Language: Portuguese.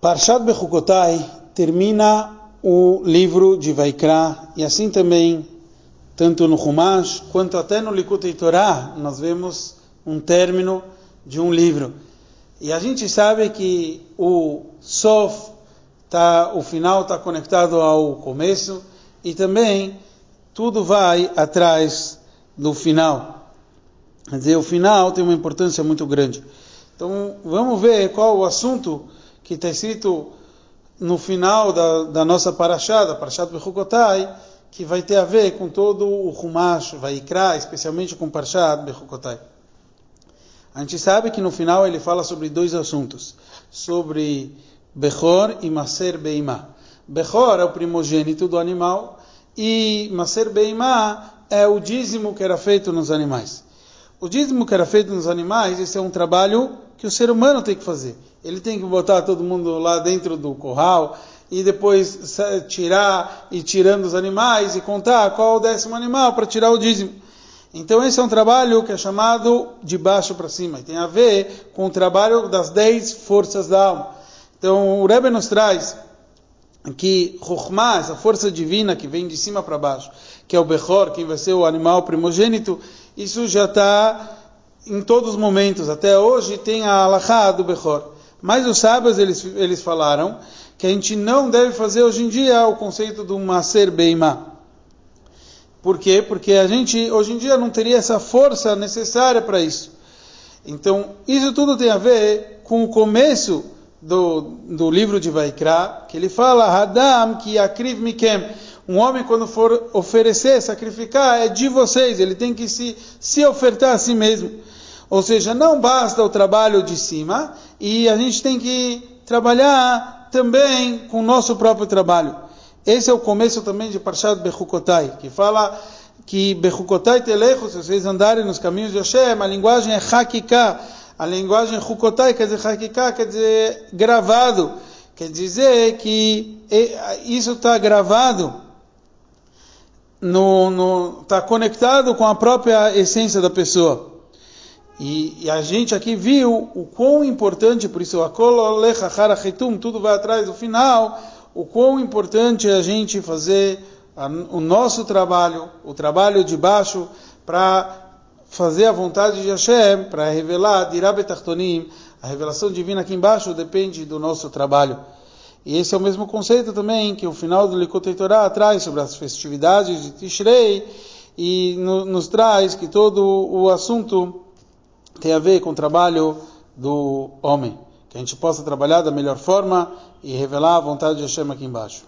Parshat Bechukotai termina o livro de Vaikra e assim também, tanto no Humash quanto até no Likutei Torah, nós vemos um término de um livro. E a gente sabe que o Sof, tá, o final está conectado ao começo e também tudo vai atrás do final. Quer dizer, o final tem uma importância muito grande. Então, vamos ver qual o assunto que está escrito no final da, da nossa paraxá, da Parashat Bechukotai, que vai ter a ver com todo o Humash, Vaikra, especialmente com Parashat Bechukotai. A gente sabe que no final ele fala sobre dois assuntos, sobre Bechor e Maser Beimá. Bechor é o primogênito do animal e Maser Beimá é o dízimo que era feito nos animais. O dízimo que era feito nos animais, esse é um trabalho que o ser humano tem que fazer. Ele tem que botar todo mundo lá dentro do corral e depois tirar e tirando os animais e contar qual é o décimo animal para tirar o dízimo. Então esse é um trabalho que é chamado de baixo para cima e tem a ver com o trabalho das dez forças da alma. Então o Rebbe nos traz que Chokhmah, essa força divina que vem de cima para baixo, que é o Bechor, que vai ser o animal primogênito, isso já está em todos os momentos. Até hoje tem a Alachá do Bechor. Mas os sábios, eles, eles falaram que a gente não deve fazer hoje em dia o conceito do Maser Beimá. Por quê? Porque a gente, hoje em dia, não teria essa força necessária para isso. Então, isso tudo tem a ver com o começo do, do livro de Vaikra, que ele fala, Hadam ki akriv mikem. Um homem, quando for oferecer, sacrificar, é de vocês, ele tem que se, se ofertar a si mesmo. Ou seja, não basta o trabalho de cima, e a gente tem que trabalhar também com o nosso próprio trabalho. Esse é o começo também de Parshat Bechukotai, que fala que Bechukotai Telecho, se vocês andarem nos caminhos de Hashem, a linguagem é Hakika, a linguagem Chukotai quer dizer Hakika, quer dizer gravado, quer dizer que isso está gravado, está conectado com a própria essência da pessoa. E, e, a gente aqui viu o quão importante, por isso, tudo vai atrás do final, o quão importante é a gente fazer a, o nosso trabalho, o trabalho de baixo, para fazer a vontade de Hashem, para revelar, a revelação divina aqui embaixo depende do nosso trabalho. E esse é o mesmo conceito também que o final do Likutei Torah traz sobre as festividades de Tishrei e no, nos traz que todo o assunto tem a ver com o trabalho do homem. Que a gente possa trabalhar da melhor forma e revelar a vontade de Hashem aqui embaixo.